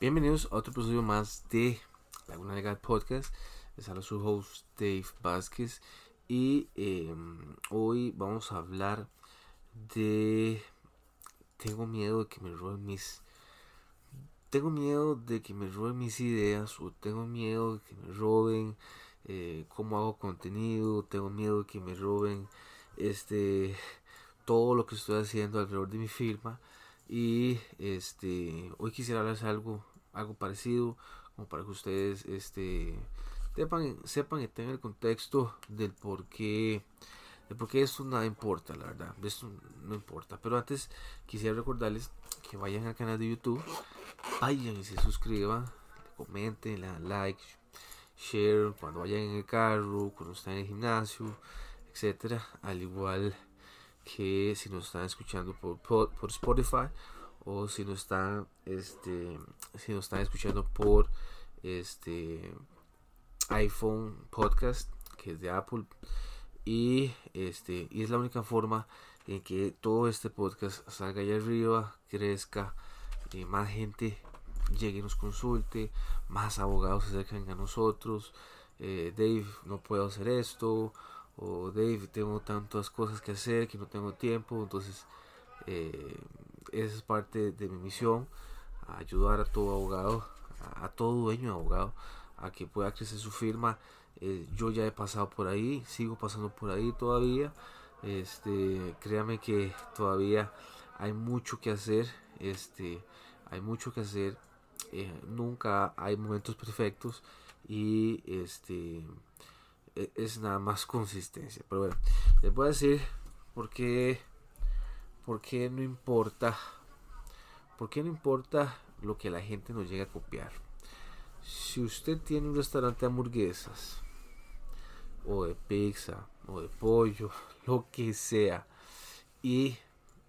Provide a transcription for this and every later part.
Bienvenidos a otro episodio más de Laguna Legal Podcast. Les habla su host Dave Vázquez y em, hoy vamos a hablar de... Tengo miedo de que me roben mis... Tengo miedo de que me roben mis ideas o tengo miedo de que me roben eh, cómo hago contenido, tengo miedo de que me roben este todo lo que estoy haciendo alrededor de mi firma y este hoy quisiera hablarles algo algo parecido como para que ustedes este sepan, sepan y tengan el contexto del por qué de por qué esto nada importa la verdad esto no importa. Pero antes quisiera recordarles que vayan al canal de youtube vayan y se suscriban comenten le dan like share cuando vayan en el carro cuando están en el gimnasio etcétera al igual que si nos están escuchando por, por, Spotify o si nos están este si nos están escuchando por este iPhone podcast que es de Apple. Y este y es la única forma en que todo este podcast salga allá arriba crezca y más gente llegue y nos consulte más abogados se acerquen a nosotros eh, Dave no puedo hacer esto o Dave, tengo tantas cosas que hacer que no tengo tiempo, entonces eh, esa es parte de mi misión, ayudar a todo abogado, a, todo dueño de abogado, a que pueda crecer su firma. Eh, yo ya he pasado por ahí, sigo pasando por ahí todavía. Este, créame que todavía hay mucho que hacer, este, hay mucho que hacer. Eh, nunca hay momentos perfectos y este es nada más consistencia. Pero bueno, les voy a decir por qué, por qué no importa, por qué no importa lo que la gente nos llegue a copiar. Si usted tiene un restaurante de hamburguesas, o de pizza, o de pollo, lo que sea, y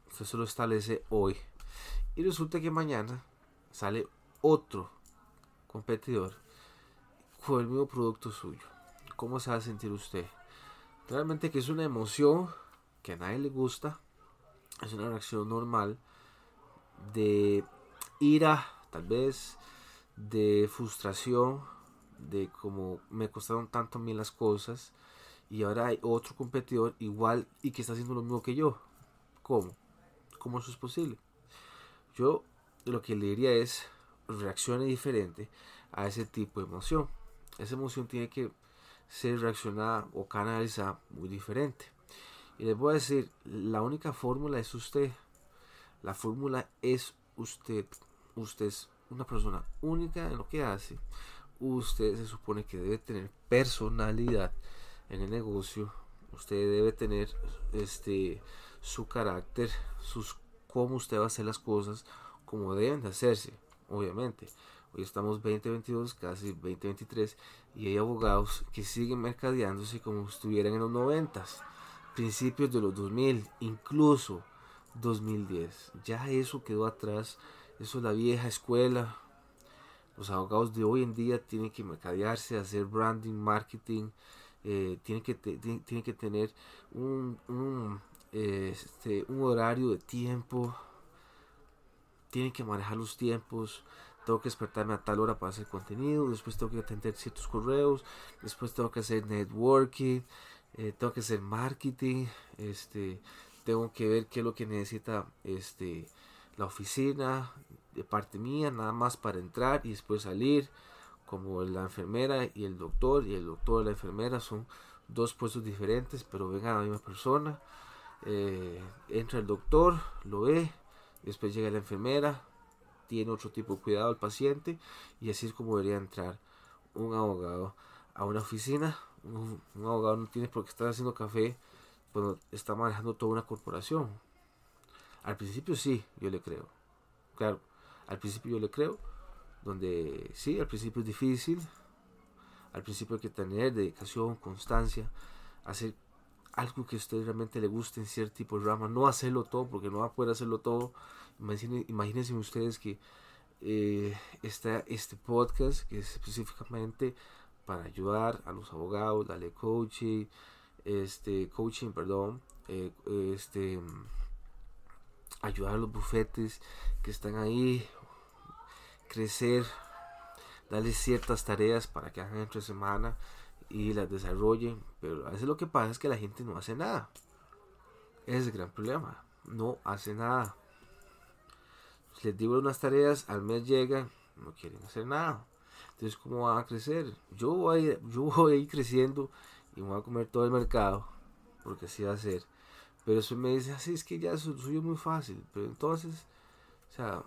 usted se lo establece hoy, y resulta que mañana sale otro competidor con el mismo producto suyo ¿Cómo se va a sentir usted? Realmente que es una emoción que a nadie le gusta. Es una reacción normal de ira, tal vez, de frustración, de cómo me costaron tanto a mí las cosas. Y ahora hay otro competidor igual y que está haciendo lo mismo que yo. ¿Cómo? ¿Cómo eso es posible? Yo lo que le diría es reaccione diferente a ese tipo de emoción. Esa emoción tiene que se reacciona o canaliza muy diferente. Y les voy a decir, la única fórmula es usted. La fórmula es usted. Usted es una persona única en lo que hace. Usted se supone que debe tener personalidad en el negocio. Usted debe tener este su carácter, sus cómo usted va a hacer las cosas como deben de hacerse, obviamente. Hoy estamos 2022, casi 2023, y hay abogados que siguen mercadeándose como si estuvieran en los 90, principios de los 2000, incluso 2010. Ya eso quedó atrás, eso es la vieja escuela. Los abogados de hoy en día tienen que mercadearse, hacer branding, marketing, eh, tienen, que tienen que tener un, un, este, un horario de tiempo, tienen que manejar los tiempos tengo que despertarme a tal hora para hacer contenido, después tengo que atender ciertos correos, después tengo que hacer networking, eh, tengo que hacer marketing, este, tengo que ver qué es lo que necesita este, la oficina de parte mía, nada más para entrar y después salir, como la enfermera y el doctor, y el doctor y la enfermera son dos puestos diferentes, pero vengan a la misma persona. Eh, entra el doctor, lo ve, después llega la enfermera, tiene otro tipo de cuidado al paciente y así es como debería entrar un abogado a una oficina. Un, abogado no tiene por qué estar haciendo café cuando está manejando toda una corporación. Al principio sí, yo le creo. Claro, al principio yo le creo, donde sí, al principio es difícil, al principio hay que tener dedicación, constancia, hacer algo que a usted realmente le guste en cierto tipo de rama, no hacerlo todo porque no va a poder hacerlo todo. Imagínense, ustedes que eh, está este podcast que es específicamente para ayudar a los abogados, darle coaching, este coaching, perdón, eh, este ayudar a los bufetes que están ahí, crecer, darles ciertas tareas para que hagan entre semana y las desarrollen, pero a veces lo que pasa es que la gente no hace nada. Ese es el gran problema, no hace nada. Les digo unas tareas, al mes llegan, no quieren hacer nada. Entonces, ¿cómo van a crecer? Yo voy, yo voy a ir creciendo y voy a comer todo el mercado, porque así va a ser. Pero eso me dice, así es que ya suyo muy fácil. Pero entonces, o sea,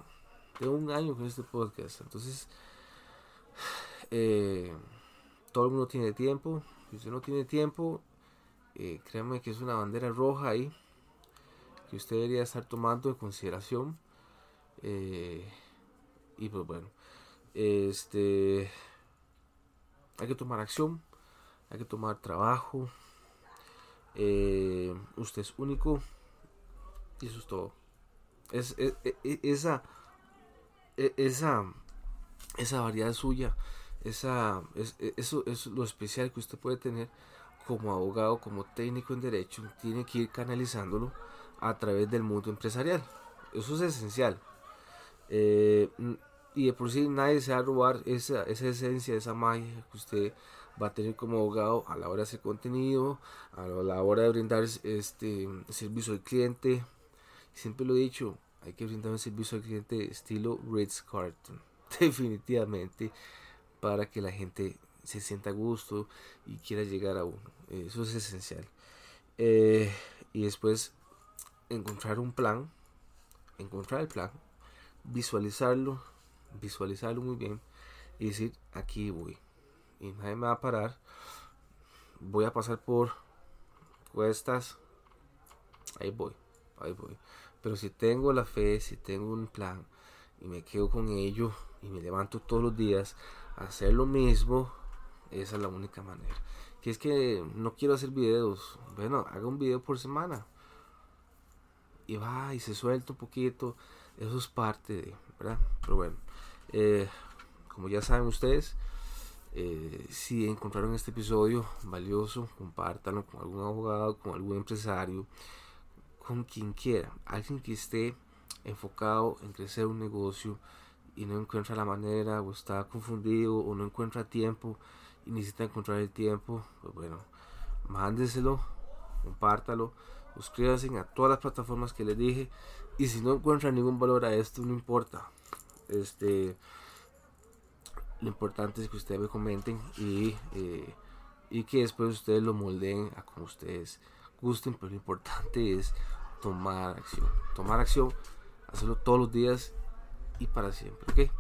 tengo un año con este podcast. Entonces, eh, todo el mundo tiene tiempo. Si usted no tiene tiempo, eh, créanme que es una bandera roja ahí que usted debería estar tomando en consideración. Eh, y pues bueno, este hay que tomar acción, hay que tomar trabajo. Eh, usted es único y eso es todo. Es, esa, esa, esa variedad suya esa, es, e, eso es lo especial que usted puede tener como abogado, como técnico en derecho, tiene que ir canalizándolo a través del mundo empresarial. Eso es esencial. Eh, y de por sí nadie se va a robar esa, esa esencia, esa magia que usted va a tener como abogado a la hora de hacer contenido, a la hora de brindar este servicio al cliente. Siempre lo he dicho, hay que brindar un servicio al cliente estilo Ritz Carton. Definitivamente para que la gente se sienta a gusto y quiera llegar a uno. Eso es esencial. Eh, y después encontrar un plan, encontrar el plan, visualizarlo, visualizarlo muy bien y decir, aquí voy. Y nadie me va a parar. Voy a pasar por cuestas. Ahí voy, ahí voy. Pero si tengo la fe, si tengo un plan y me quedo con ello y me levanto todos los días hacer lo mismo, esa es la única manera. Que es que no quiero hacer videos. Bueno, haga un video por semana. Y va y se suelta un poquito. Eso es parte de, ¿verdad? Pero bueno, eh, como ya saben ustedes, eh, si encontraron este episodio valioso, compártanlo con algún abogado, con algún empresario, con quien quiera. Alguien que esté enfocado en crecer un negocio y no encuentra la manera o está confundido o no encuentra tiempo y necesita encontrar el tiempo, pues bueno, mándeselo, compártalo, suscríbanse a todas las plataformas que les dije y si no encuentra ningún valor a esto, no importa. Este, lo importante es que ustedes me comenten y, eh, y que después ustedes lo moldeen a como ustedes gusten, pero lo importante es tomar acción. Tomar acción, hacerlo todos los días y para siempre. ¿Ok?